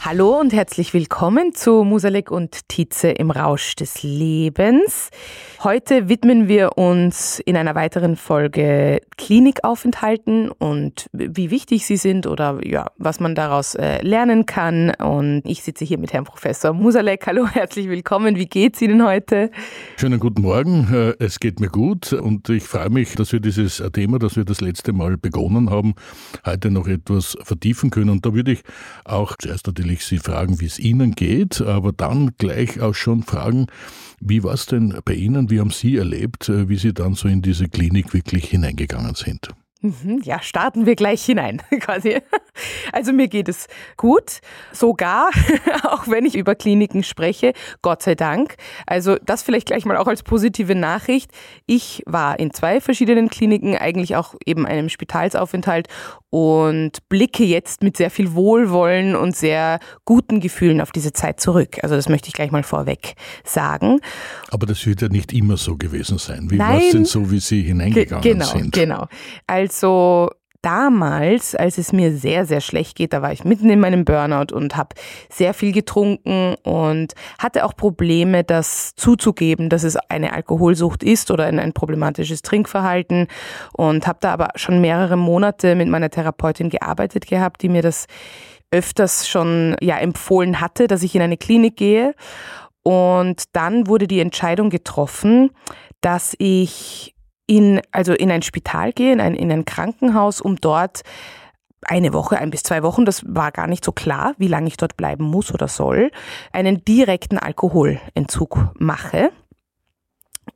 Hallo und herzlich willkommen zu Musalek und Tietze im Rausch des Lebens. Heute widmen wir uns in einer weiteren Folge Klinikaufenthalten und wie wichtig sie sind oder ja, was man daraus äh, lernen kann. Und ich sitze hier mit Herrn Professor Musalek. Hallo, herzlich willkommen. Wie geht's Ihnen heute? Schönen guten Morgen. Äh, es geht mir gut und ich freue mich, dass wir dieses Thema, das wir das letzte Mal begonnen haben, heute noch etwas vertiefen können. Und da würde ich auch zuerst natürlich Sie fragen, wie es Ihnen geht, aber dann gleich auch schon fragen, wie war es denn bei Ihnen? Wie haben Sie erlebt, äh, wie Sie dann so in diese Klinik wirklich hineingegangen sind? Mhm, ja, starten wir gleich hinein, quasi. Also mir geht es gut, sogar, auch wenn ich über Kliniken spreche, Gott sei Dank. Also das vielleicht gleich mal auch als positive Nachricht. Ich war in zwei verschiedenen Kliniken, eigentlich auch eben einem Spitalsaufenthalt und blicke jetzt mit sehr viel Wohlwollen und sehr guten Gefühlen auf diese Zeit zurück. Also das möchte ich gleich mal vorweg sagen. Aber das wird ja nicht immer so gewesen sein. Wie war es denn so, wie Sie hineingegangen genau, sind? Genau, Also damals, als es mir sehr, sehr schlecht geht, da war ich mitten in meinem Burnout und habe sehr viel getrunken und hatte auch Probleme, das zuzugeben, dass es eine Alkoholsucht ist oder ein, ein problematisches Trinkverhalten und habe da aber schon mehrere Monate mit meiner Therapeutin gearbeitet gehabt, die mir das öfters schon ja empfohlen hatte, dass ich in eine Klinik gehe und dann wurde die Entscheidung getroffen, dass ich in, also in ein Spital gehe, in ein, in ein Krankenhaus, um dort eine Woche, ein bis zwei Wochen, das war gar nicht so klar, wie lange ich dort bleiben muss oder soll, einen direkten Alkoholentzug mache.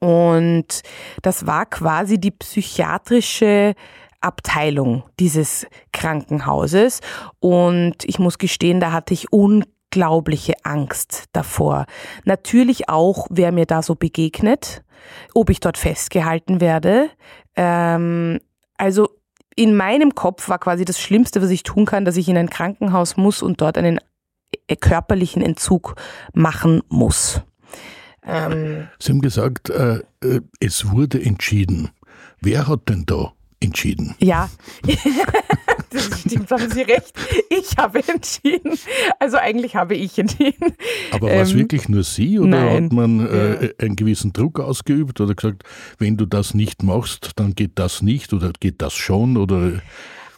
Und das war quasi die psychiatrische Abteilung dieses Krankenhauses. Und ich muss gestehen, da hatte ich unglaubliche Angst davor. Natürlich auch, wer mir da so begegnet ob ich dort festgehalten werde. Ähm, also in meinem Kopf war quasi das Schlimmste, was ich tun kann, dass ich in ein Krankenhaus muss und dort einen äh, körperlichen Entzug machen muss. Ähm, Sie haben gesagt, äh, äh, es wurde entschieden. Wer hat denn da entschieden? Ja, das stimmt, haben Sie recht. Ich habe entschieden. Also eigentlich habe ich entschieden. Aber war es ähm, wirklich nur Sie oder nein. hat man äh, einen gewissen Druck ausgeübt oder gesagt, wenn du das nicht machst, dann geht das nicht oder geht das schon oder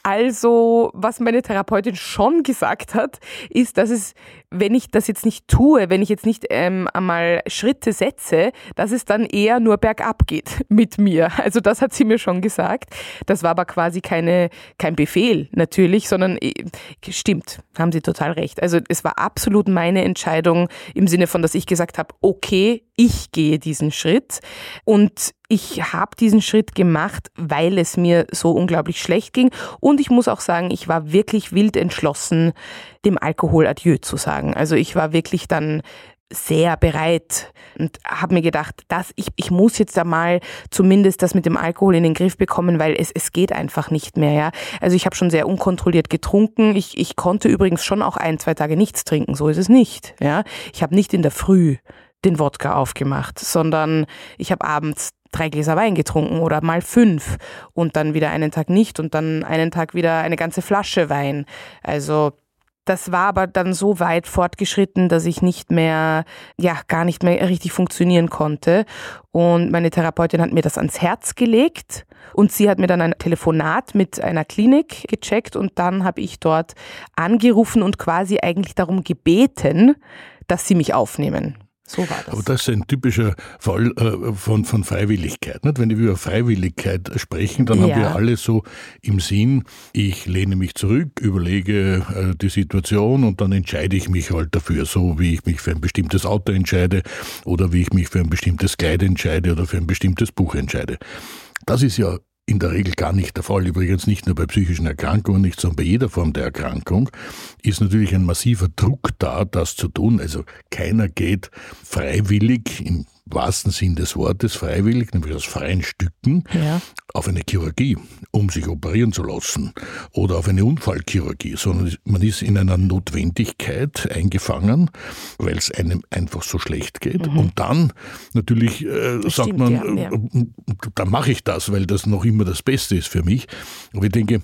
also, was meine Therapeutin schon gesagt hat, ist, dass es, wenn ich das jetzt nicht tue, wenn ich jetzt nicht ähm, einmal Schritte setze, dass es dann eher nur bergab geht mit mir. Also das hat sie mir schon gesagt. Das war aber quasi keine, kein Befehl natürlich, sondern äh, stimmt, haben Sie total recht. Also es war absolut meine Entscheidung im Sinne von, dass ich gesagt habe, okay, ich gehe diesen Schritt und ich habe diesen Schritt gemacht, weil es mir so unglaublich schlecht ging. Und ich muss auch sagen, ich war wirklich wild entschlossen, dem Alkohol Adieu zu sagen. Also ich war wirklich dann sehr bereit und habe mir gedacht, dass ich, ich muss jetzt einmal zumindest das mit dem Alkohol in den Griff bekommen, weil es, es geht einfach nicht mehr. Ja? Also ich habe schon sehr unkontrolliert getrunken. Ich, ich konnte übrigens schon auch ein, zwei Tage nichts trinken, so ist es nicht. Ja? Ich habe nicht in der Früh den Wodka aufgemacht, sondern ich habe abends drei Gläser Wein getrunken oder mal fünf und dann wieder einen Tag nicht und dann einen Tag wieder eine ganze Flasche Wein. Also das war aber dann so weit fortgeschritten, dass ich nicht mehr, ja, gar nicht mehr richtig funktionieren konnte. Und meine Therapeutin hat mir das ans Herz gelegt und sie hat mir dann ein Telefonat mit einer Klinik gecheckt und dann habe ich dort angerufen und quasi eigentlich darum gebeten, dass sie mich aufnehmen. So war das. Aber das ist ein typischer Fall äh, von, von Freiwilligkeit. Nicht? Wenn wir über Freiwilligkeit sprechen, dann ja. haben wir alle so im Sinn, ich lehne mich zurück, überlege äh, die Situation und dann entscheide ich mich halt dafür, so wie ich mich für ein bestimmtes Auto entscheide oder wie ich mich für ein bestimmtes Kleid entscheide oder für ein bestimmtes Buch entscheide. Das ist ja in der Regel gar nicht der Fall. Übrigens nicht nur bei psychischen Erkrankungen, nicht sondern bei jeder Form der Erkrankung ist natürlich ein massiver Druck da, das zu tun. Also keiner geht freiwillig im wahrsten Sinn des Wortes freiwillig, nämlich aus freien Stücken, ja. auf eine Chirurgie, um sich operieren zu lassen oder auf eine Unfallchirurgie, sondern man ist in einer Notwendigkeit eingefangen, weil es einem einfach so schlecht geht. Mhm. Und dann natürlich äh, sagt stimmt, man, ja, ja. Äh, dann mache ich das, weil das noch immer das Beste ist für mich. Aber ich denke,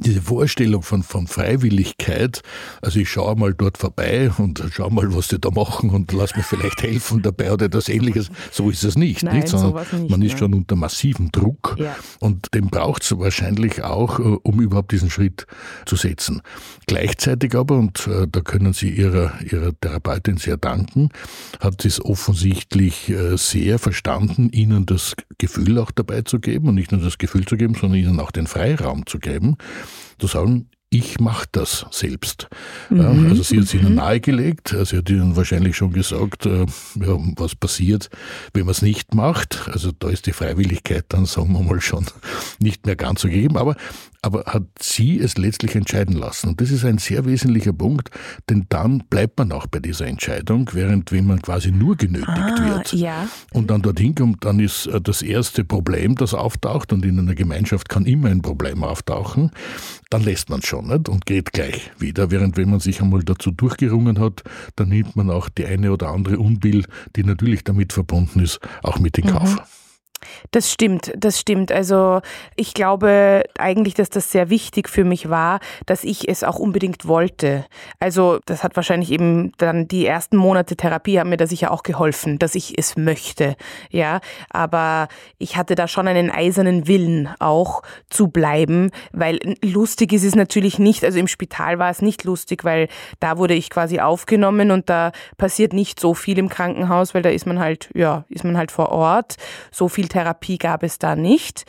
diese Vorstellung von, von Freiwilligkeit, also ich schaue mal dort vorbei und schaue mal, was die da machen und lass mir vielleicht helfen dabei oder etwas ähnliches, so ist es nicht. Nein, nicht? Sondern nicht, man ist schon unter massivem Druck ja. und den braucht es wahrscheinlich auch, äh, um überhaupt diesen Schritt zu setzen. Gleichzeitig aber, und äh, da können Sie Ihrer, Ihrer Therapeutin sehr danken, hat sie es offensichtlich äh, sehr verstanden, Ihnen das Gefühl auch dabei zu geben und nicht nur das Gefühl zu geben, sondern Ihnen auch den Freiraum zu geben, zu sagen, ich mache das selbst. Mhm. also sie hat es ihnen mhm. nahegelegt, sie hat ihnen wahrscheinlich schon gesagt, äh, ja, was passiert, wenn man es nicht macht. Also da ist die Freiwilligkeit dann, sagen wir mal, schon nicht mehr ganz so gegeben. Aber aber hat sie es letztlich entscheiden lassen. Und das ist ein sehr wesentlicher Punkt, denn dann bleibt man auch bei dieser Entscheidung, während wenn man quasi nur genötigt ah, wird ja. und dann dorthin kommt, dann ist äh, das erste Problem, das auftaucht und in einer Gemeinschaft kann immer ein Problem auftauchen, dann lässt man es schon nicht und geht gleich wieder. Während wenn man sich einmal dazu durchgerungen hat, dann nimmt man auch die eine oder andere Unbill, die natürlich damit verbunden ist, auch mit in Kauf. Mhm. Das stimmt, das stimmt. Also ich glaube eigentlich, dass das sehr wichtig für mich war, dass ich es auch unbedingt wollte. Also das hat wahrscheinlich eben dann die ersten Monate Therapie haben mir da sicher auch geholfen, dass ich es möchte. Ja, aber ich hatte da schon einen eisernen Willen auch zu bleiben, weil lustig ist es natürlich nicht. Also im Spital war es nicht lustig, weil da wurde ich quasi aufgenommen und da passiert nicht so viel im Krankenhaus, weil da ist man halt, ja, ist man halt vor Ort. So viel Therapie gab es da nicht.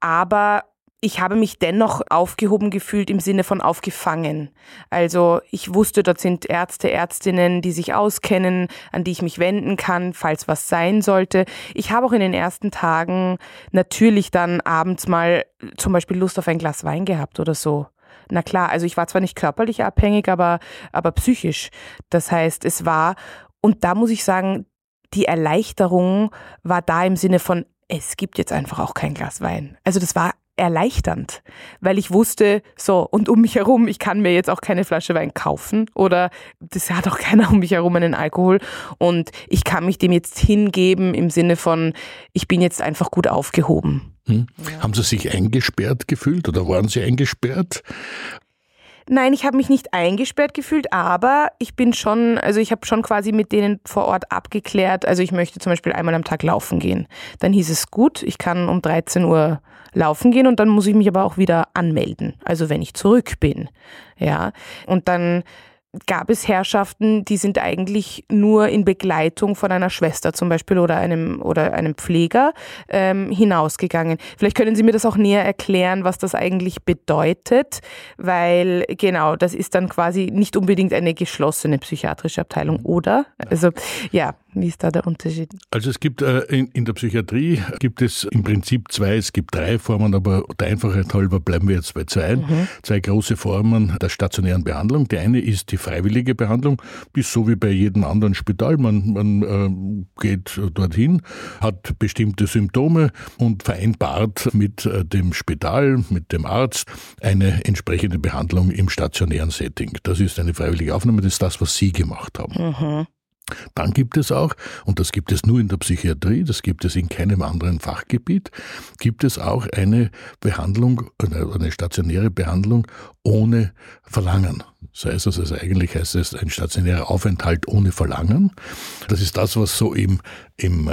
Aber ich habe mich dennoch aufgehoben gefühlt im Sinne von aufgefangen. Also ich wusste, dort sind Ärzte, Ärztinnen, die sich auskennen, an die ich mich wenden kann, falls was sein sollte. Ich habe auch in den ersten Tagen natürlich dann abends mal zum Beispiel Lust auf ein Glas Wein gehabt oder so. Na klar, also ich war zwar nicht körperlich abhängig, aber, aber psychisch. Das heißt, es war, und da muss ich sagen, die Erleichterung war da im Sinne von, es gibt jetzt einfach auch kein Glas Wein. Also das war erleichternd, weil ich wusste, so, und um mich herum, ich kann mir jetzt auch keine Flasche Wein kaufen oder das hat auch keiner um mich herum einen Alkohol und ich kann mich dem jetzt hingeben im Sinne von, ich bin jetzt einfach gut aufgehoben. Hm. Ja. Haben Sie sich eingesperrt gefühlt oder waren Sie eingesperrt? Nein, ich habe mich nicht eingesperrt gefühlt, aber ich bin schon, also ich habe schon quasi mit denen vor Ort abgeklärt. Also ich möchte zum Beispiel einmal am Tag laufen gehen. Dann hieß es gut, ich kann um 13 Uhr laufen gehen und dann muss ich mich aber auch wieder anmelden. Also wenn ich zurück bin. Ja. Und dann gab es Herrschaften, die sind eigentlich nur in Begleitung von einer Schwester zum Beispiel oder einem, oder einem Pfleger ähm, hinausgegangen. Vielleicht können Sie mir das auch näher erklären, was das eigentlich bedeutet, weil genau, das ist dann quasi nicht unbedingt eine geschlossene psychiatrische Abteilung, oder? Also ja, wie ist da der Unterschied? Also es gibt äh, in, in, der Psychiatrie gibt es im Prinzip zwei, es gibt drei Formen, aber der Einfachheit halber bleiben wir jetzt bei zwei. Mhm. Zwei große Formen der stationären Behandlung. Die eine ist die freiwillige Behandlung, ist so wie bei jedem anderen Spital. Man, man äh, geht dorthin, hat bestimmte Symptome und vereinbart mit äh, dem Spital, mit dem Arzt eine entsprechende Behandlung im stationären Setting. Das ist eine freiwillige Aufnahme, das ist das, was Sie gemacht haben. Mhm. Dann gibt es auch, und das gibt es nur in der Psychiatrie, das gibt es in keinem anderen Fachgebiet, gibt es auch eine Behandlung, eine stationäre Behandlung ohne Verlangen. Das heißt also, also eigentlich heißt es ein stationärer Aufenthalt ohne Verlangen. Das ist das, was so im, im äh,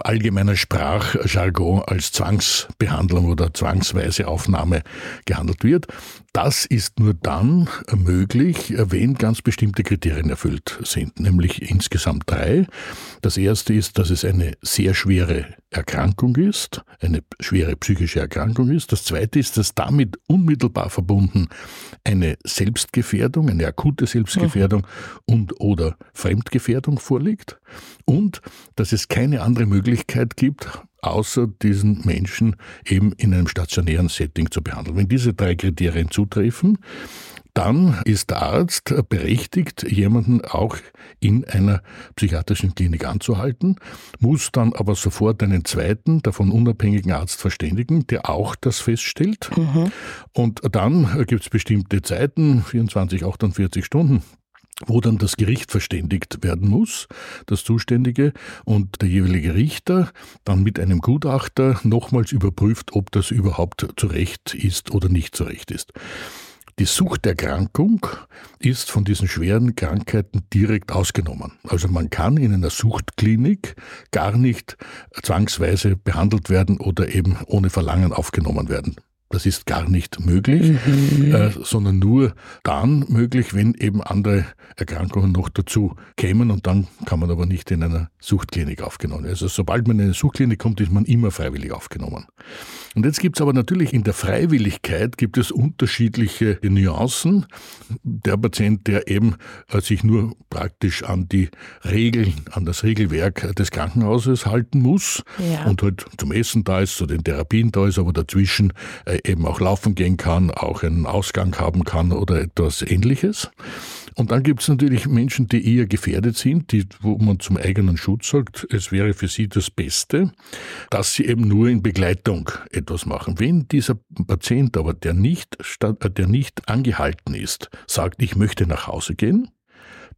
allgemeinen Sprachjargon als Zwangsbehandlung oder zwangsweise Aufnahme gehandelt wird. das ist nur dann möglich, wenn ganz bestimmte Kriterien erfüllt sind, nämlich insgesamt drei. Das erste ist, dass es eine sehr schwere Erkrankung ist, eine schwere psychische Erkrankung ist. Das zweite ist, dass damit unmittelbar verbunden eine Selbstgefährdung, eine akute Selbstgefährdung mhm. und oder Fremdgefährdung vorliegt und dass es keine andere Möglichkeit gibt, außer diesen Menschen eben in einem stationären Setting zu behandeln. Wenn diese drei Kriterien zutreffen, dann ist der Arzt berechtigt, jemanden auch in einer psychiatrischen Klinik anzuhalten, muss dann aber sofort einen zweiten, davon unabhängigen Arzt verständigen, der auch das feststellt. Mhm. Und dann gibt es bestimmte Zeiten, 24, 48 Stunden, wo dann das Gericht verständigt werden muss, das Zuständige, und der jeweilige Richter dann mit einem Gutachter nochmals überprüft, ob das überhaupt zu Recht ist oder nicht zu Recht ist. Die Suchterkrankung ist von diesen schweren Krankheiten direkt ausgenommen. Also man kann in einer Suchtklinik gar nicht zwangsweise behandelt werden oder eben ohne Verlangen aufgenommen werden. Das ist gar nicht möglich, mhm. äh, sondern nur dann möglich, wenn eben andere Erkrankungen noch dazu kämen und dann kann man aber nicht in einer Suchtklinik aufgenommen. Also sobald man in eine Suchtklinik kommt, ist man immer freiwillig aufgenommen. Und jetzt gibt es aber natürlich in der Freiwilligkeit gibt es unterschiedliche Nuancen. Der Patient, der eben äh, sich nur praktisch an die Regeln, an das Regelwerk des Krankenhauses halten muss ja. und halt zum Essen da ist, zu den Therapien da ist, aber dazwischen äh, eben auch laufen gehen kann, auch einen Ausgang haben kann oder etwas ähnliches. Und dann gibt es natürlich Menschen, die eher gefährdet sind, die, wo man zum eigenen Schutz sagt, es wäre für sie das Beste, dass sie eben nur in Begleitung etwas machen. Wenn dieser Patient aber, der nicht, der nicht angehalten ist, sagt, ich möchte nach Hause gehen,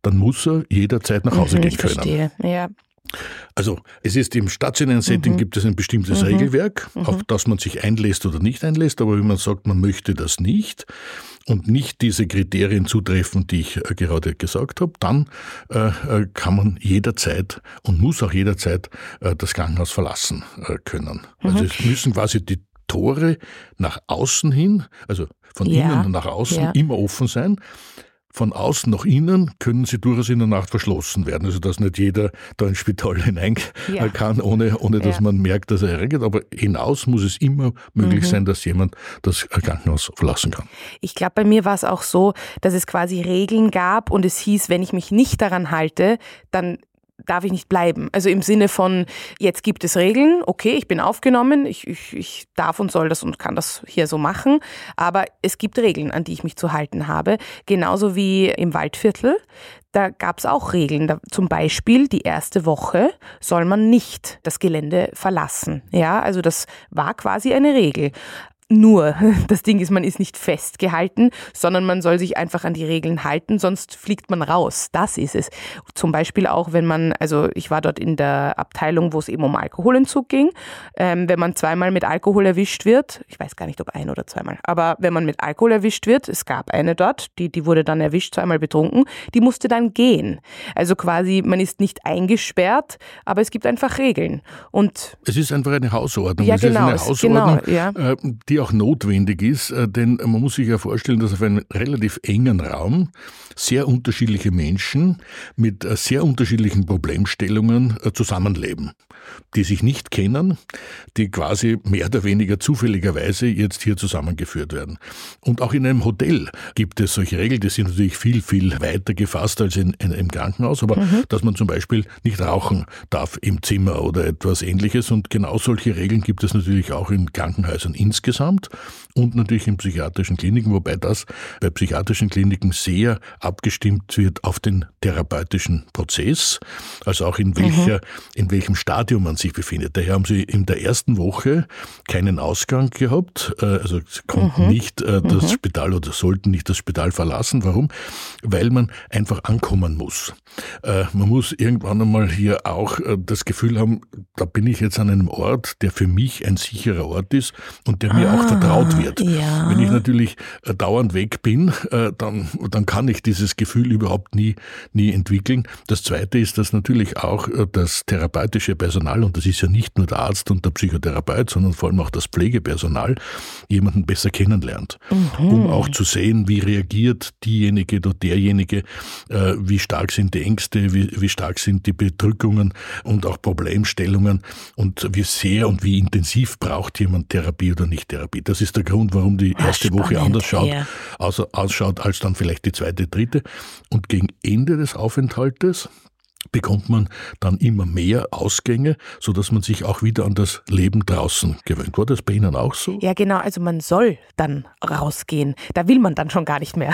dann muss er jederzeit nach Hause mhm, gehen können. Verstehe. Ja. Also es ist im stationären Setting mhm. gibt es ein bestimmtes mhm. Regelwerk, mhm. auf das man sich einlässt oder nicht einlässt, aber wenn man sagt, man möchte das nicht und nicht diese Kriterien zutreffen, die ich äh, gerade gesagt habe, dann äh, äh, kann man jederzeit und muss auch jederzeit äh, das Krankenhaus verlassen äh, können. Also mhm. es müssen quasi die Tore nach außen hin, also von ja. innen nach außen, ja. immer offen sein von außen nach innen können sie durchaus in der Nacht verschlossen werden. Also dass nicht jeder da ins Spital hinein ja. kann, ohne, ohne dass ja. man merkt, dass er erregt. Aber hinaus muss es immer möglich mhm. sein, dass jemand das Krankenhaus verlassen kann. Ich glaube, bei mir war es auch so, dass es quasi Regeln gab und es hieß, wenn ich mich nicht daran halte, dann darf ich nicht bleiben. Also im Sinne von, jetzt gibt es Regeln, okay, ich bin aufgenommen, ich, ich, ich darf und soll das und kann das hier so machen, aber es gibt Regeln, an die ich mich zu halten habe. Genauso wie im Waldviertel, da gab es auch Regeln. Da, zum Beispiel die erste Woche soll man nicht das Gelände verlassen. Ja, also das war quasi eine Regel. Nur, das Ding ist, man ist nicht festgehalten, sondern man soll sich einfach an die Regeln halten, sonst fliegt man raus. Das ist es. Zum Beispiel auch, wenn man, also ich war dort in der Abteilung, wo es eben um Alkoholentzug ging. Ähm, wenn man zweimal mit Alkohol erwischt wird, ich weiß gar nicht, ob ein oder zweimal, aber wenn man mit Alkohol erwischt wird, es gab eine dort, die, die wurde dann erwischt, zweimal betrunken, die musste dann gehen. Also quasi, man ist nicht eingesperrt, aber es gibt einfach Regeln. Und es ist einfach eine Hausordnung. Ja, es genau, ist eine Hausordnung, genau, ja. Äh, die die auch notwendig ist, äh, denn man muss sich ja vorstellen, dass auf einem relativ engen Raum sehr unterschiedliche Menschen mit äh, sehr unterschiedlichen Problemstellungen äh, zusammenleben, die sich nicht kennen, die quasi mehr oder weniger zufälligerweise jetzt hier zusammengeführt werden. Und auch in einem Hotel gibt es solche Regeln, die sind natürlich viel, viel weiter gefasst als in, in einem Krankenhaus, aber mhm. dass man zum Beispiel nicht rauchen darf im Zimmer oder etwas ähnliches. Und genau solche Regeln gibt es natürlich auch in Krankenhäusern insgesamt insgesamt und natürlich in psychiatrischen Kliniken, wobei das bei psychiatrischen Kliniken sehr abgestimmt wird auf den therapeutischen Prozess, also auch in welcher, mhm. in welchem Stadium man sich befindet. Daher haben sie in der ersten Woche keinen Ausgang gehabt, äh, also konnten mhm. nicht äh, das mhm. Spital oder sollten nicht das Spital verlassen. Warum? Weil man einfach ankommen muss. Äh, man muss irgendwann einmal hier auch das Gefühl haben, da bin ich jetzt an einem Ort, der für mich ein sicherer Ort ist und der mir auch vertraut wird. Ja. Wenn ich natürlich äh, dauernd weg bin, äh, dann, dann kann ich dieses Gefühl überhaupt nie, nie entwickeln. Das Zweite ist, dass natürlich auch äh, das therapeutische Personal, und das ist ja nicht nur der Arzt und der Psychotherapeut, sondern vor allem auch das Pflegepersonal, jemanden besser kennenlernt, Mhm. um auch zu sehen, wie reagiert diejenige oder derjenige, wie stark sind die Ängste, wie, wie stark sind die Bedrückungen und auch Problemstellungen und wie sehr und wie intensiv braucht jemand Therapie oder nicht Therapie. Das ist der Grund, warum die Ah, erste Woche spannend, anders schaut, ja. außer, ausschaut als dann vielleicht die zweite, dritte. Und gegen Ende des Aufenthaltes bekommt man dann immer mehr Ausgänge, so dass man sich auch wieder an das Leben draußen gewöhnt. War das bei Ihnen auch so? Ja, genau. Also man soll dann rausgehen. Da will man dann schon gar nicht mehr.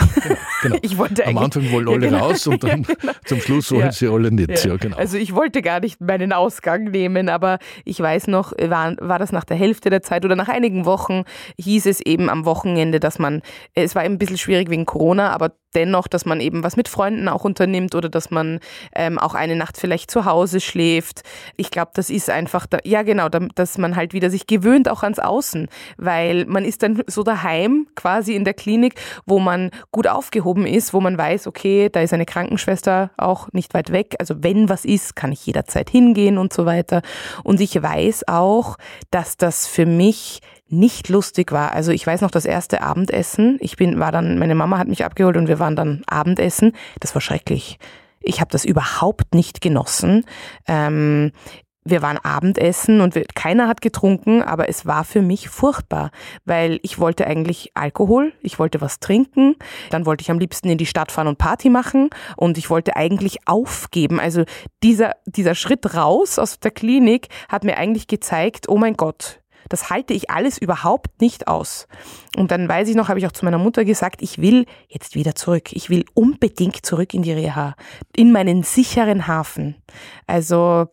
Genau. Ich wollte Am Anfang wollen Ja, alle genau. raus und dann Ja, genau. zum Schluss wollen Ja. sie alle nicht. Ja, Ja. genau. Also ich wollte gar nicht meinen Ausgang nehmen, aber ich weiß noch, war, war das nach der Hälfte der Zeit oder nach einigen Wochen, hieß es eben am Wochenende, dass man, es war eben ein bisschen schwierig wegen Corona, aber dennoch, dass man eben was mit Freunden auch unternimmt oder dass man ähm, auch eine Nacht vielleicht zu Hause schläft. Ich glaube, das ist einfach, da, ja genau, da, dass man halt wieder sich gewöhnt auch ans Außen, weil man ist dann so daheim quasi in der Klinik, wo man gut aufgehoben ist, wo man weiß, okay, da ist eine Krankenschwester auch nicht weit weg. Also wenn was ist, kann ich jederzeit hingehen und so weiter. Und ich weiß auch, dass das für mich nicht lustig war. Also ich weiß noch das erste Abendessen. Ich bin, war dann, meine Mama hat mich abgeholt und wir waren dann Abendessen. Das war schrecklich. Ich habe das überhaupt nicht genossen. Ähm, wir waren Abendessen und wir, keiner hat getrunken, aber es war für mich furchtbar, weil ich wollte eigentlich Alkohol, ich wollte was trinken, dann wollte ich am liebsten in die Stadt fahren und Party machen und ich wollte eigentlich aufgeben. Also dieser, dieser Schritt raus aus der Klinik hat mir eigentlich gezeigt, oh mein Gott, das halte ich alles überhaupt nicht aus. Und dann weiß ich noch, habe ich auch zu meiner Mutter gesagt, ich will jetzt wieder zurück. Ich will unbedingt zurück in die Reha, in meinen sicheren Hafen. Also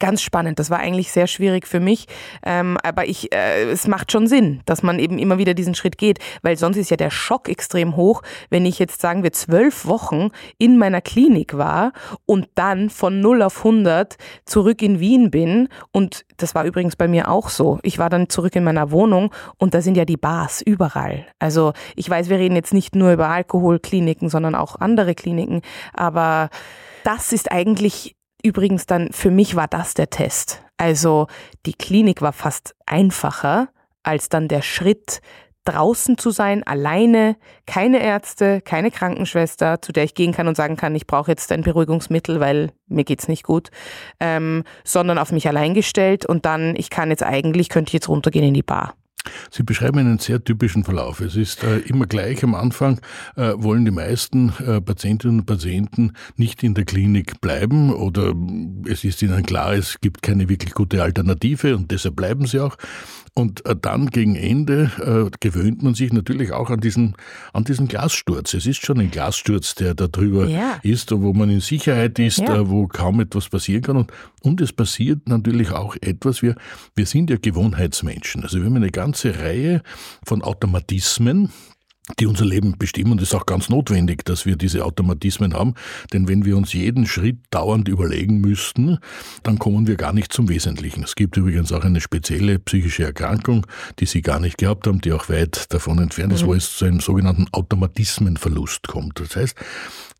Ganz spannend. Das war eigentlich sehr schwierig für mich. Ähm, aber ich, äh, es macht schon Sinn, dass man eben immer wieder diesen Schritt geht, weil sonst ist ja der Schock extrem hoch, wenn ich jetzt sagen wir zwölf Wochen in meiner Klinik war und dann von 0 auf 100 zurück in Wien bin. Und das war übrigens bei mir auch so. Ich war dann zurück in meiner Wohnung und da sind ja die Bars überall. Also ich weiß, wir reden jetzt nicht nur über Alkoholkliniken, sondern auch andere Kliniken. Aber das ist eigentlich Übrigens dann, für mich war das der Test. Also die Klinik war fast einfacher als dann der Schritt, draußen zu sein, alleine, keine Ärzte, keine Krankenschwester, zu der ich gehen kann und sagen kann, ich brauche jetzt ein Beruhigungsmittel, weil mir geht's nicht gut, ähm, sondern auf mich allein gestellt und dann, ich kann jetzt eigentlich, könnte ich jetzt runtergehen in die Bar. Sie beschreiben einen sehr typischen Verlauf. Es ist äh, immer gleich am Anfang, äh, wollen die meisten äh, Patientinnen und Patienten nicht in der Klinik bleiben oder es ist ihnen klar, es gibt keine wirklich gute Alternative und deshalb bleiben sie auch. Und äh, dann gegen Ende äh, gewöhnt man sich natürlich auch an diesen, an diesen Glassturz. Es ist schon ein Glassturz, der da drüber Ja. ist, wo man in Sicherheit ist, Ja. äh, wo kaum etwas passieren kann. Und, und es passiert natürlich auch etwas. Wir, wir sind ja Gewohnheitsmenschen. Also wir haben eine ganze Reihe von Automatismen, die unser Leben bestimmen. Und es ist auch ganz notwendig, dass wir diese Automatismen haben. Denn wenn wir uns jeden Schritt dauernd überlegen müssten, dann kommen wir gar nicht zum Wesentlichen. Es gibt übrigens auch eine spezielle psychische Erkrankung, die Sie gar nicht gehabt haben, die auch weit davon entfernt ist, wo es zu einem sogenannten Automatismenverlust kommt. Das heißt,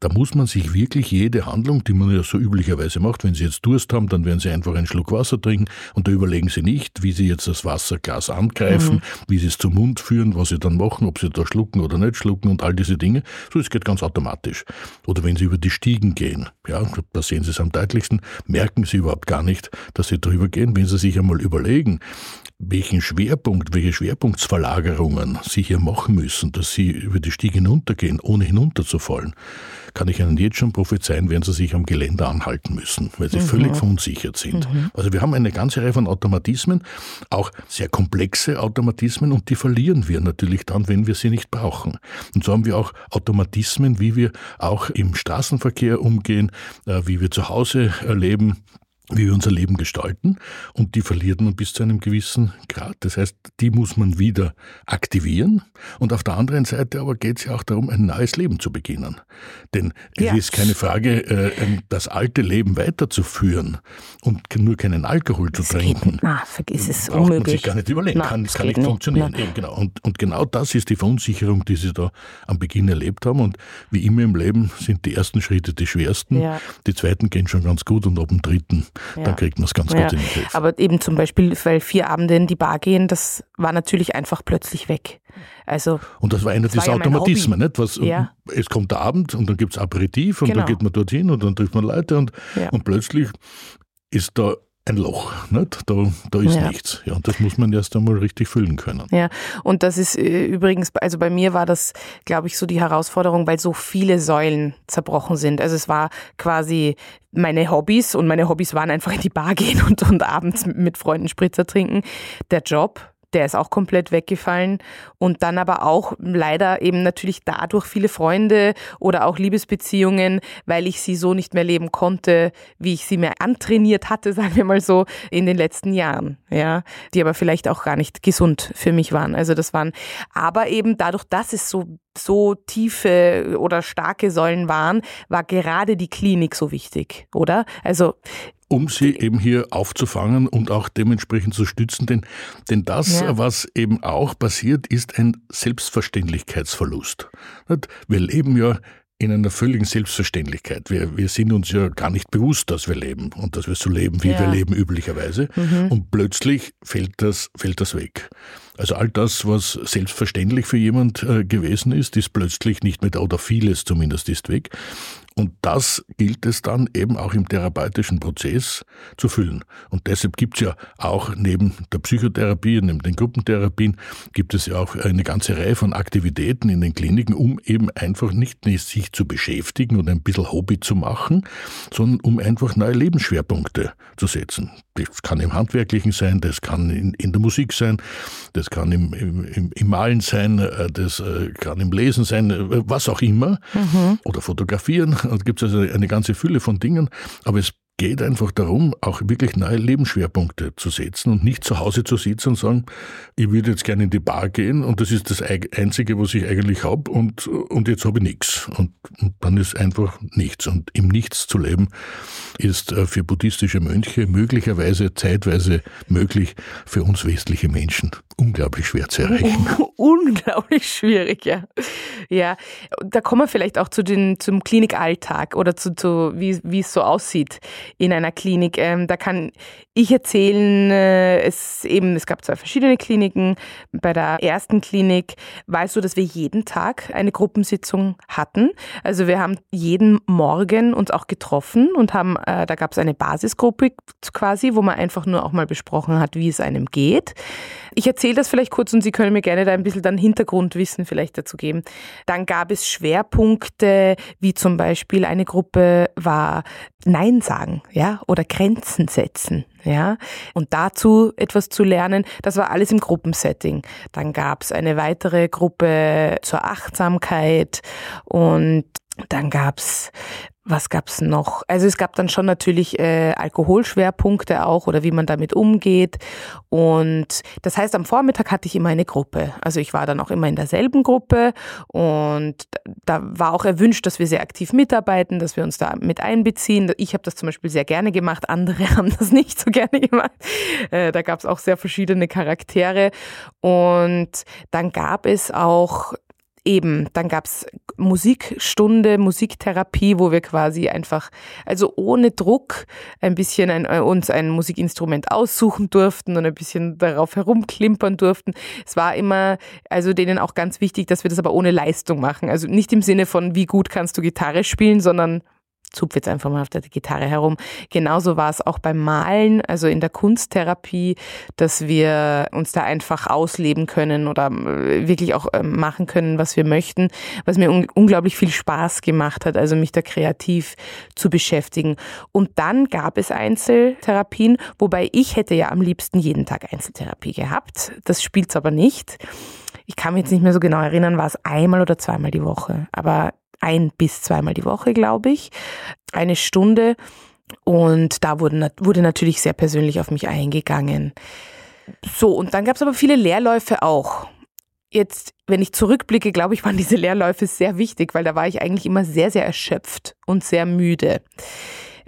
da muss man sich wirklich jede Handlung, die man ja so üblicherweise macht, wenn Sie jetzt Durst haben, dann werden Sie einfach einen Schluck Wasser trinken und da überlegen Sie nicht, wie Sie jetzt das Wasserglas angreifen, wie Sie es zum Mund führen, was Sie dann machen, ob Sie da schlucken oder nicht schlucken und all diese Dinge. So, es geht ganz automatisch. Oder wenn Sie über die Stiegen gehen, ja, da sehen Sie es am deutlichsten, merken Sie überhaupt gar nicht, dass Sie drüber gehen. Wenn Sie sich einmal überlegen, welchen Schwerpunkt, welche Schwerpunktsverlagerungen Sie hier machen müssen, dass Sie über die Stiege hinuntergehen, ohne hinunterzufallen, kann ich Ihnen jetzt schon prophezeien, werden Sie sich am Geländer anhalten müssen, weil Sie völlig verunsichert sind. Also wir haben eine ganze Reihe von Automatismen, auch sehr komplexe Automatismen und die verlieren wir natürlich dann, wenn wir sie nicht brauchen. Und so haben wir auch Automatismen, wie wir auch im Straßenverkehr umgehen, äh, wie wir zu Hause erleben, wie wir unser Leben gestalten und die verliert man bis zu einem gewissen Grad. Das heißt, die muss man wieder aktivieren und auf der anderen Seite aber geht es ja auch darum, ein neues Leben zu beginnen. Denn ja. es ist keine Frage, äh, das alte Leben weiterzuführen und nur keinen Alkohol zu trinken. Geht, na, vergiss es, braucht unmöglich. man sich gar nicht überlegen, na, kann, kann nicht funktionieren. Eben, genau. und, und genau das ist die Verunsicherung, die Sie da am Beginn erlebt haben und wie immer im Leben sind die ersten Schritte die schwersten, ja. die zweiten gehen schon ganz gut und ab dem dritten ja. dann kriegt man es ganz ja. gut in den Griff. Aber eben zum Beispiel, weil vier Abende in die Bar gehen, das war natürlich einfach plötzlich weg. Also, und das war einer dieser ja Automatismen, nicht? Was, ja. Es kommt der Abend und dann gibt es Aperitif und genau. dann geht man dorthin und dann trifft man Leute und, und plötzlich ist da ein Loch. Nicht? Da, da ist ja. nichts. Ja, und das muss man erst einmal richtig füllen können. Ja, und das ist äh, übrigens, also bei mir war das, glaube ich, so die Herausforderung, weil so viele Säulen zerbrochen sind. Also es war quasi meine Hobbys und meine Hobbys waren einfach in die Bar gehen und, und abends mit Freunden Spritzer trinken. Der Job, der ist auch komplett weggefallen. Und dann aber auch leider eben natürlich dadurch viele Freunde oder auch Liebesbeziehungen, weil ich sie so nicht mehr leben konnte, wie ich sie mir antrainiert hatte, sagen wir mal so, in den letzten Jahren. Ja, die aber vielleicht auch gar nicht gesund für mich waren. Also das waren, aber eben dadurch, dass es so so tiefe oder starke Säulen waren, war gerade die Klinik so wichtig, oder? Also um sie eben hier aufzufangen und auch dementsprechend zu stützen. Denn, denn das, ja. was eben auch passiert, ist ein Selbstverständlichkeitsverlust. Wir leben ja in einer völligen Selbstverständlichkeit. Wir, wir sind uns ja gar nicht bewusst, dass wir leben und dass wir so leben, wie ja. wir leben üblicherweise. Mhm. Und plötzlich fällt das, fällt das weg. Also all das, was selbstverständlich für jemand äh, gewesen ist, ist plötzlich nicht mehr da oder vieles zumindest ist weg. Und das gilt es dann eben auch im therapeutischen Prozess zu füllen. Und deshalb gibt es ja auch neben der Psychotherapie, neben den Gruppentherapien, gibt es ja auch eine ganze Reihe von Aktivitäten in den Kliniken, um eben einfach nicht sich zu beschäftigen und ein bisschen Hobby zu machen, sondern um einfach neue Lebensschwerpunkte zu setzen. Das kann im Handwerklichen sein, das kann in, in der Musik sein, das kann im, im, im, Malen sein, äh, das äh, kann im Lesen sein, äh, was auch immer. Mhm. Oder fotografieren. Gibt es also eine ganze Fülle von Dingen. Aber es geht einfach darum, auch wirklich neue Lebensschwerpunkte zu setzen und nicht zu Hause zu sitzen und sagen, ich würde jetzt gerne in die Bar gehen und das ist das Einzige, was ich eigentlich habe und, und jetzt habe ich nichts. Und, und dann ist einfach nichts. Und im Nichts zu leben ist äh, für buddhistische Mönche möglicherweise zeitweise möglich, für uns westliche Menschen unglaublich schwer zu erreichen. unglaublich schwierig, ja. Ja, da kommen wir vielleicht auch zu den, zum Klinikalltag oder zu, zu wie, wie es so aussieht in einer Klinik. Ähm, da kann ich erzählen, äh, es eben, es gab zwei verschiedene Kliniken. Bei der ersten Klinik war es so, dass wir jeden Tag eine Gruppensitzung hatten. Also wir haben jeden Morgen uns auch getroffen und haben, äh, da gab es eine Basisgruppe quasi, wo man einfach nur auch mal besprochen hat, wie es einem geht. Ich erzähle das vielleicht kurz und Sie können mir gerne da ein bisschen dann Hintergrundwissen vielleicht dazu geben. Dann gab es Schwerpunkte, wie zum Beispiel eine Gruppe war Nein sagen, ja, oder Grenzen setzen, ja, und dazu etwas zu lernen. Das war alles im Gruppensetting. Dann gab es eine weitere Gruppe zur Achtsamkeit und dann gab's was gab's noch? Also es gab dann schon natürlich äh, Alkoholschwerpunkte auch oder wie man damit umgeht. Und das heißt, am Vormittag hatte ich immer eine Gruppe. Also ich war dann auch immer in derselben Gruppe und da war auch erwünscht, dass wir sehr aktiv mitarbeiten, dass wir uns da mit einbeziehen. Ich habe das zum Beispiel sehr gerne gemacht, andere haben das nicht so gerne gemacht. Äh, da gab es auch sehr verschiedene Charaktere. Und dann gab es auch eben, dann gab's Musikstunde, Musiktherapie, wo wir quasi einfach, also ohne Druck, ein bisschen ein, äh, uns ein Musikinstrument aussuchen durften und ein bisschen darauf herumklimpern durften. Es war immer, also denen auch ganz wichtig, dass wir das aber ohne Leistung machen. Also nicht im Sinne von, wie gut kannst du Gitarre spielen, sondern zupfe jetzt einfach mal auf der Gitarre herum. Genauso war es auch beim Malen, also in der Kunsttherapie, dass wir uns da einfach ausleben können oder äh, wirklich auch ähm, machen können, was wir möchten, was mir un unglaublich viel Spaß gemacht hat, also mich da kreativ zu beschäftigen. Und dann gab es Einzeltherapien, wobei ich hätte ja am liebsten jeden Tag Einzeltherapie gehabt. Das spielt es aber nicht. Ich kann mich jetzt nicht mehr so genau erinnern, war es einmal oder zweimal die Woche. Aber ein bis zweimal die Woche, glaube ich. Eine Stunde. Und da wurde, wurde natürlich sehr persönlich auf mich eingegangen. So, und dann gab es aber viele Lehrläufe auch. Jetzt, wenn ich zurückblicke, glaube ich, waren diese Lehrläufe sehr wichtig, weil da war ich eigentlich immer sehr, sehr erschöpft und sehr müde.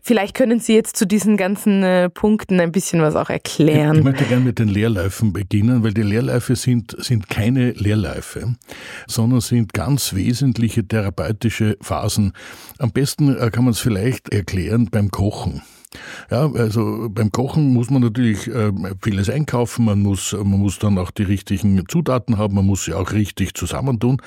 Vielleicht können Sie jetzt zu diesen ganzen äh, Punkten ein bisschen was auch erklären. Ich möchte gerne mit den Lehrläufen beginnen, weil die Lehrläufe sind, sind keine Lehrläufe, sondern sind ganz wesentliche therapeutische Phasen. Am besten äh, kann man es vielleicht erklären beim Kochen. Ja, also beim Kochen muss man natürlich äh, vieles einkaufen, man muss, man muss dann auch die richtigen Zutaten haben, man muss sie auch richtig zusammentun.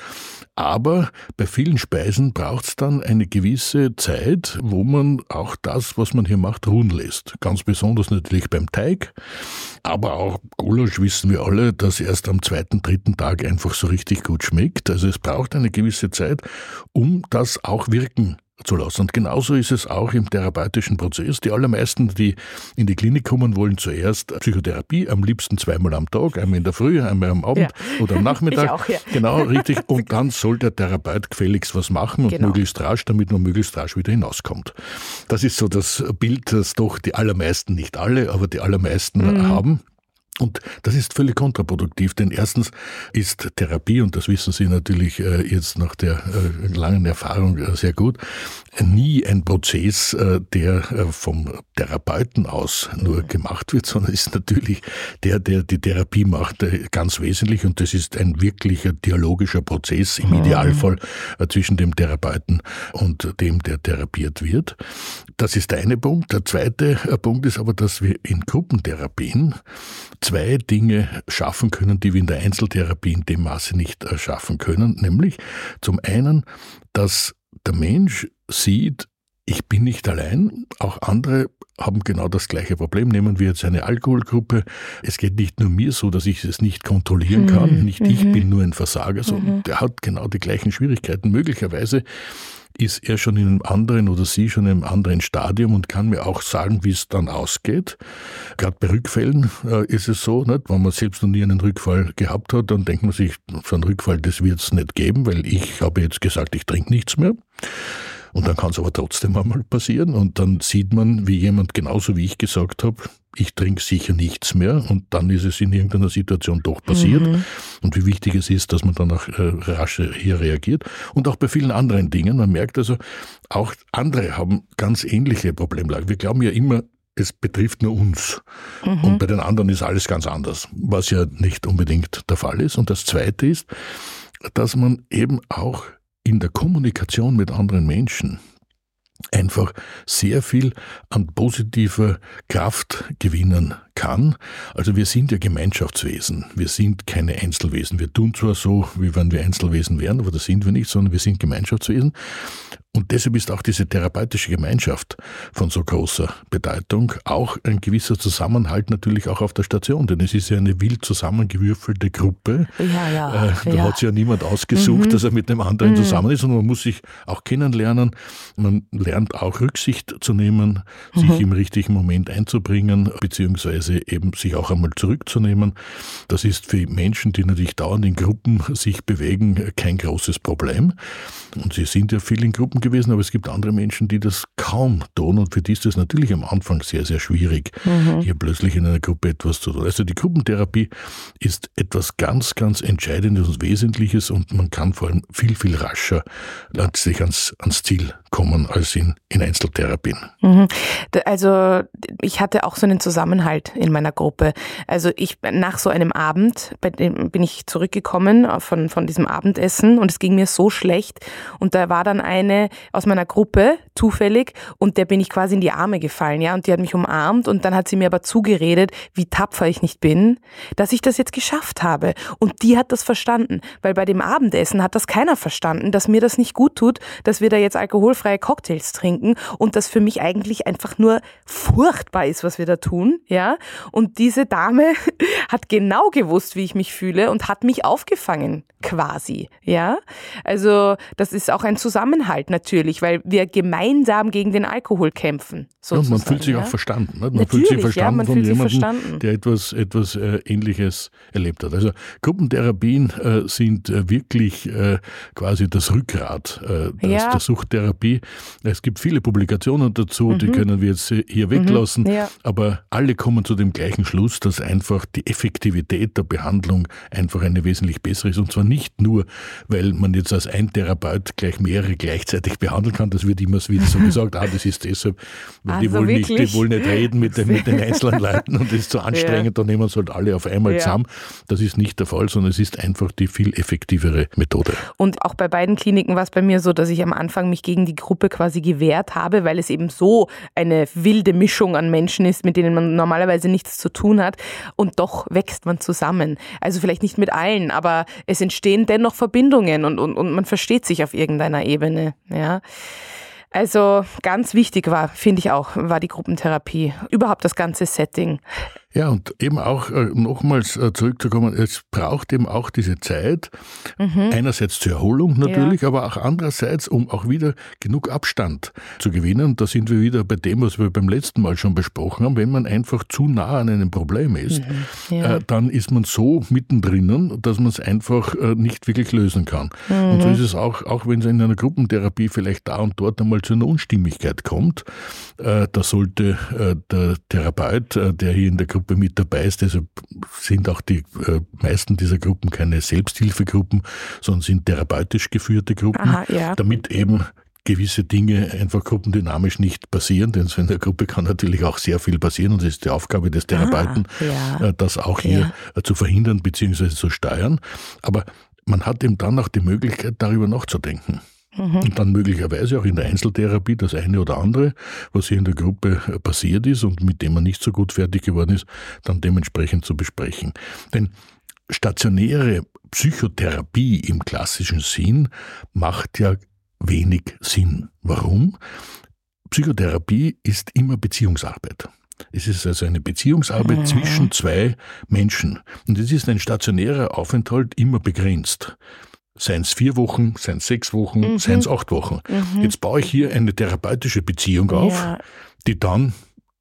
Aber bei vielen Speisen braucht es dann eine gewisse Zeit, wo man auch das, was man hier macht, ruhen lässt. Ganz besonders natürlich beim Teig, aber auch Gulasch wissen wir alle, dass erst am zweiten, dritten Tag einfach so richtig gut schmeckt. Also es braucht eine gewisse Zeit, um das auch wirken zu lassen. Und genauso ist es auch im therapeutischen Prozess. Die allermeisten, die in die Klinik kommen, wollen zuerst Psychotherapie, am liebsten zweimal am Tag, einmal in der Früh, einmal am Abend ja. oder am Nachmittag. Auch, ja. Genau, richtig. Und dann soll der Therapeut gefälligst was machen und genau. möglichst rasch, damit man möglichst rasch wieder hinauskommt. Das ist so das Bild, das doch die allermeisten, nicht alle, aber die allermeisten mhm. haben. Und das ist völlig kontraproduktiv, denn erstens ist Therapie, und das wissen Sie natürlich äh, jetzt nach der äh, langen Erfahrung äh, sehr gut, nie ein Prozess, der vom Therapeuten aus nur gemacht wird, sondern ist natürlich der, der die Therapie macht, ganz wesentlich. Und das ist ein wirklicher dialogischer Prozess, im mhm. Idealfall zwischen dem Therapeuten und dem, der therapiert wird. Das ist der eine Punkt. Der zweite Punkt ist aber, dass wir in Gruppentherapien zwei Dinge schaffen können, die wir in der Einzeltherapie in dem Maße nicht äh, schaffen können. Nämlich zum einen, dass der Mensch sieht, ich bin nicht allein, auch andere haben genau das gleiche Problem. Nehmen wir jetzt eine Alkoholgruppe. Es geht nicht nur mir so, dass ich es nicht kontrollieren kann. Mhm. Nicht ich mhm. bin nur ein Versager, sondern mhm. der hat genau die gleichen Schwierigkeiten. Möglicherweise ist er schon in einem anderen oder sie schon in einem anderen Stadium und kann mir auch sagen, wie es dann ausgeht. Gerade bei Rückfällen äh, ist es so, nicht? wenn man selbst noch nie einen Rückfall gehabt hat, dann denkt man sich, so einen Rückfall, das wird es nicht geben, weil ich habe jetzt gesagt, ich trinke nichts mehr. Und dann kann es aber trotzdem einmal passieren und dann sieht man, wie jemand genauso wie ich gesagt habe, ich trinke sicher nichts mehr und dann ist es in irgendeiner Situation doch passiert mhm. und wie wichtig es ist, dass man dann auch äh, rasch hier reagiert und auch bei vielen anderen Dingen. Man merkt also, auch andere haben ganz ähnliche Problemlagen. Wir glauben ja immer, es betrifft nur uns. Mhm. Und bei den anderen ist alles ganz anders, was ja nicht unbedingt der Fall ist. Und das Zweite ist, dass man eben auch in der Kommunikation mit anderen Menschen einfach sehr viel an positiver Kraft gewinnen kann. Also wir sind ja Gemeinschaftswesen. Wir sind keine Einzelwesen. Wir tun zwar so, wie wenn wir Einzelwesen wären, aber das sind wir nicht, sondern wir sind Gemeinschaftswesen. Und deshalb ist auch diese therapeutische Gemeinschaft von so großer Bedeutung, auch ein gewisser Zusammenhalt natürlich auch auf der Station, denn es ist ja eine wild zusammengewürfelte Gruppe. Ja, ja, äh, da ja. hat sich ja niemand ausgesucht, mhm. dass er mit einem anderen mhm. zusammen ist, sondern man muss sich auch kennenlernen. Man lernt auch Rücksicht zu nehmen, sich mhm. im richtigen Moment einzubringen, beziehungsweise eben sich auch einmal zurückzunehmen. Das ist für Menschen, die natürlich dauernd in Gruppen sich bewegen, kein großes Problem. Und sie sind ja viel in Gruppen gewesen, aber es gibt andere Menschen, die das kaum tun und für die ist das natürlich am Anfang sehr, sehr schwierig, mhm. hier plötzlich in einer Gruppe etwas zu tun. Also die Gruppentherapie ist etwas ganz, ganz Entscheidendes und Wesentliches und man kann vor allem viel, viel rascher letztlich ans, ans Ziel kommen als in, in Einzeltherapien. Mhm. Also ich hatte auch so einen Zusammenhalt in meiner Gruppe. Also ich nach so einem Abend, bei dem bin ich zurückgekommen von, von diesem Abendessen und es ging mir so schlecht und da war dann eine aus meiner Gruppe zufällig und der bin ich quasi in die Arme gefallen, ja, und die hat mich umarmt und dann hat sie mir aber zugeredet, wie tapfer ich nicht bin, dass ich das jetzt geschafft habe und die hat das verstanden, weil bei dem Abendessen hat das keiner verstanden, dass mir das nicht gut tut, dass wir da jetzt Alkohol alkoholfreie Cocktails trinken und das für mich eigentlich einfach nur furchtbar ist, was wir da tun, ja. Und diese Dame hat genau gewusst, wie ich mich fühle und hat mich aufgefangen, quasi, ja. Also, das ist auch ein Zusammenhalt natürlich, weil wir gemeinsam gegen den Alkohol kämpfen. Sozusagen, ja, man fühlt sich ja? auch verstanden. Ne? Man natürlich, fühlt sich verstanden ja, von jemandem, der etwas, etwas äh, Ähnliches erlebt hat. Also Gruppentherapien äh, sind äh, wirklich äh, quasi das Rückgrat äh, der Suchttherapie Gruppentherapie. Es gibt viele Publikationen dazu, mhm. die können wir jetzt hier mhm. weglassen, ja. aber alle kommen zu dem gleichen Schluss, dass einfach die Effektivität der Behandlung einfach eine wesentlich bessere ist. Und zwar nicht nur, weil man jetzt als ein Therapeut gleich mehrere gleichzeitig behandeln kann, das wird immer wieder so gesagt, ah, das ist deshalb, weil also die, wollen nicht, die wollen nicht reden mit den, mit den einzelnen Leuten und das ist zu anstrengend, ja. dann nehmen sie halt alle auf einmal ja. zusammen. Das ist nicht der Fall, sondern es ist einfach die viel effektivere Methode. Und auch bei beiden Kliniken war es bei mir so, dass ich am Anfang mich gegen die Gruppe quasi gewehrt habe, weil es eben so eine wilde Mischung an Menschen ist, mit denen man normalerweise nichts zu tun hat. Und doch wächst man zusammen. Also vielleicht nicht mit allen, aber es entstehen dennoch Verbindungen und, und, und man versteht sich auf irgendeiner Ebene. Ja. Also ganz wichtig war, finde ich auch, war die Gruppentherapie. Überhaupt das ganze Setting. Ja, und eben auch äh, nochmals äh, zurückzukommen, es braucht eben auch diese Zeit, mhm. einerseits zur Erholung natürlich, ja. aber auch andererseits, um auch wieder genug Abstand zu gewinnen. Da sind wir wieder bei dem, was wir beim letzten Mal schon besprochen haben. Wenn man einfach zu nah an einem Problem ist, mhm. ja. äh, dann ist man so mittendrin, dass man es einfach nicht wirklich lösen kann. Mhm. Und so ist es auch, auch wenn es in einer Gruppentherapie vielleicht da und dort einmal zu einer Unstimmigkeit kommt, da sollte der Therapeut, der hier in der Gruppe Gruppe mit dabei ist. Deshalb sind auch die äh, meisten dieser Gruppen keine Selbsthilfegruppen, sondern sind therapeutisch geführte Gruppen, Aha, ja. damit eben gewisse Dinge einfach gruppendynamisch nicht passieren, denn so in der Gruppe kann natürlich auch sehr viel passieren und es ist die Aufgabe des Therapeuten, ah, ja. Äh, das auch hier ja. Äh, zu verhindern bzw. zu steuern. Aber man hat eben dann auch die Möglichkeit, darüber nachzudenken. Mhm. Und dann möglicherweise auch in der Einzeltherapie das eine oder andere, was hier in der Gruppe äh, passiert ist und mit dem man nicht so gut fertig geworden ist, dann dementsprechend zu besprechen. Denn stationäre Psychotherapie im klassischen Sinn macht ja wenig Sinn. Warum? Psychotherapie ist immer Beziehungsarbeit. Es ist also eine Beziehungsarbeit mhm. zwischen zwei Menschen. Und es ist ein stationärer Aufenthalt immer begrenzt. Seien es vier Wochen, seien es sechs Wochen, mhm. seien es acht Wochen. Mhm. Jetzt baue ich hier eine therapeutische Beziehung auf, ja. die dann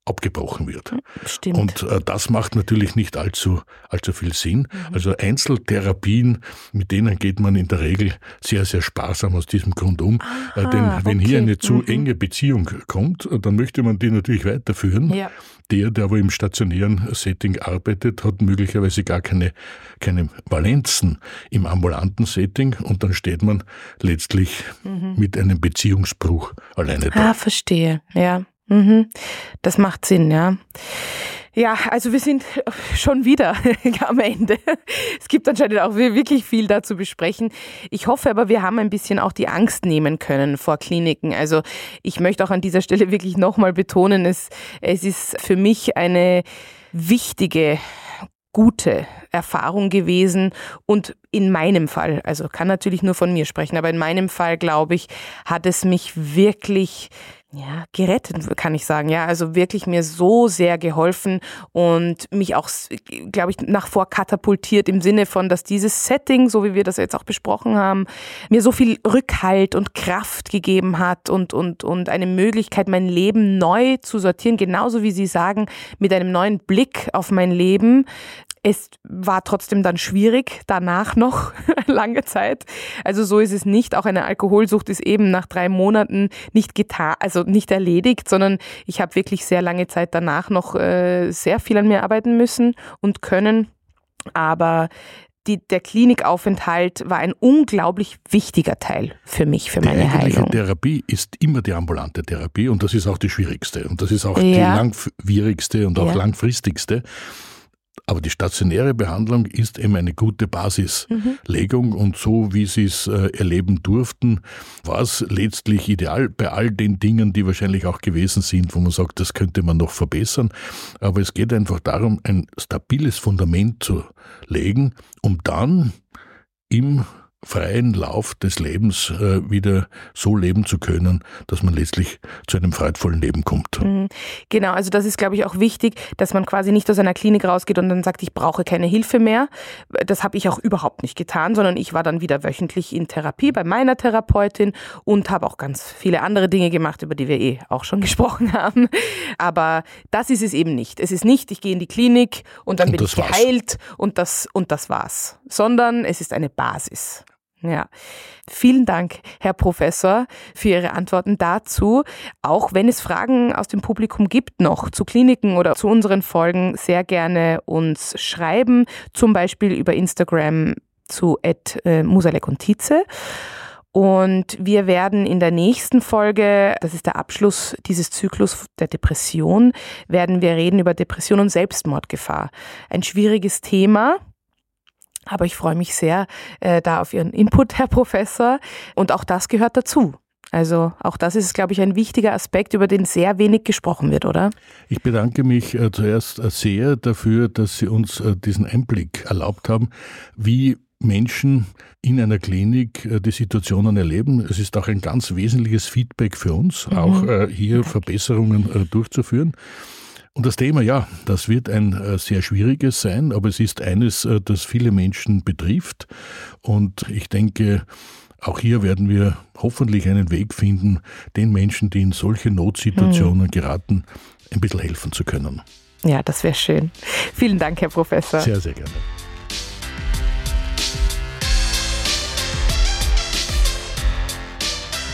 abgebrochen wird. Stimmt. Und äh, das macht natürlich nicht allzu, allzu viel Sinn. Mhm. Also Einzeltherapien, mit denen geht man in der Regel sehr, sehr sparsam aus diesem Grund um. Aha, äh, denn wenn okay. hier eine zu mhm. enge Beziehung kommt, äh, dann möchte man die natürlich weiterführen. Ja. Der, der aber im stationären Setting arbeitet, hat möglicherweise gar keine, keine Valenzen im ambulanten Setting und dann steht man letztlich mhm. mit einem Beziehungsbruch alleine da. Ah, verstehe, ja. Mhm. Das macht Sinn, ja. Ja, also wir sind schon wieder am Ende. Es gibt anscheinend auch wirklich viel da zu besprechen. Ich hoffe aber, wir haben ein bisschen auch die Angst nehmen können vor Kliniken. Also ich möchte auch an dieser Stelle wirklich nochmal betonen, es, es ist für mich eine wichtige gute Erfahrung gewesen und in meinem Fall, also kann natürlich nur von mir sprechen, aber in meinem Fall, glaube ich, hat es mich wirklich ja, gerettet, kann ich sagen. Ja, also wirklich mir so sehr geholfen und mich auch, glaube ich, nach vor katapultiert im Sinne von, dass dieses Setting, so wie wir das jetzt auch besprochen haben, mir so viel Rückhalt und Kraft gegeben hat und, und, und eine Möglichkeit, mein Leben neu zu sortieren, genauso wie Sie sagen, mit einem neuen Blick auf mein Leben, es war trotzdem dann schwierig, danach noch lange Zeit. Also so ist es nicht. Auch eine Alkoholsucht ist eben nach drei Monaten nicht getan, also nicht erledigt, sondern ich habe wirklich sehr lange Zeit danach noch äh, sehr viel an mir arbeiten müssen und können. Aber die, der Klinikaufenthalt war ein unglaublich wichtiger Teil für mich, für meine die Heilung. Die Therapie ist immer die ambulante Therapie und das ist auch die schwierigste und das ist auch ja. die langwierigste und auch ja. langfristigste. Aber die stationäre Behandlung ist eben eine gute Basislegung mhm. und so wie Sie es äh, erleben durften, war es letztlich ideal bei all den Dingen, die wahrscheinlich auch gewesen sind, wo man sagt, das könnte man noch verbessern. Aber es geht einfach darum, ein stabiles Fundament zu legen, um dann im freien Lauf des Lebens äh, wieder so leben zu können, dass man letztlich zu einem freudvollen Leben kommt. Mhm. Genau, also das ist, glaube ich, auch wichtig, dass man quasi nicht aus einer Klinik rausgeht und dann sagt, ich brauche keine Hilfe mehr. Das habe ich auch überhaupt nicht getan, sondern ich war dann wieder wöchentlich in Therapie bei meiner Therapeutin und habe auch ganz viele andere Dinge gemacht, über die wir eh auch schon gesprochen haben. Aber das ist es eben nicht. Es ist nicht, ich gehe in die Klinik und dann und bin ich geheilt und das, und das war's, sondern es ist eine Basis. Ja, vielen Dank, Herr Professor, für Ihre Antworten dazu. Auch wenn es Fragen aus dem Publikum gibt noch zu Kliniken oder zu unseren Folgen, sehr gerne uns schreiben, zum Beispiel über Instagram zu äh, Musalek und Tietze. Und wir werden in der nächsten Folge, das ist der Abschluss dieses Zyklus der Depression, werden wir reden über Depression und Selbstmordgefahr. Ein schwieriges Thema, aber ich freue mich sehr äh, da auf Ihren Input, Herr Professor. Und auch das gehört dazu. Also auch das ist, glaube ich, ein wichtiger Aspekt, über den sehr wenig gesprochen wird, oder? Ich bedanke mich äh, zuerst äh, sehr dafür, dass Sie uns äh, diesen Einblick erlaubt haben, wie Menschen in einer Klinik äh, die Situationen erleben. Es ist auch ein ganz wesentliches Feedback für uns, mhm. auch äh, hier. Verbesserungen durchzuführen. Und das Thema, ja, das wird ein äh, sehr schwieriges sein, aber es ist eines, äh, das viele Menschen betrifft. Und ich denke, auch hier werden wir hoffentlich einen Weg finden, den Menschen, die in solche Notsituationen hm. geraten, ein bisschen helfen zu können. Ja, das wäre schön. Vielen Dank, Herr Professor. Sehr, sehr gerne.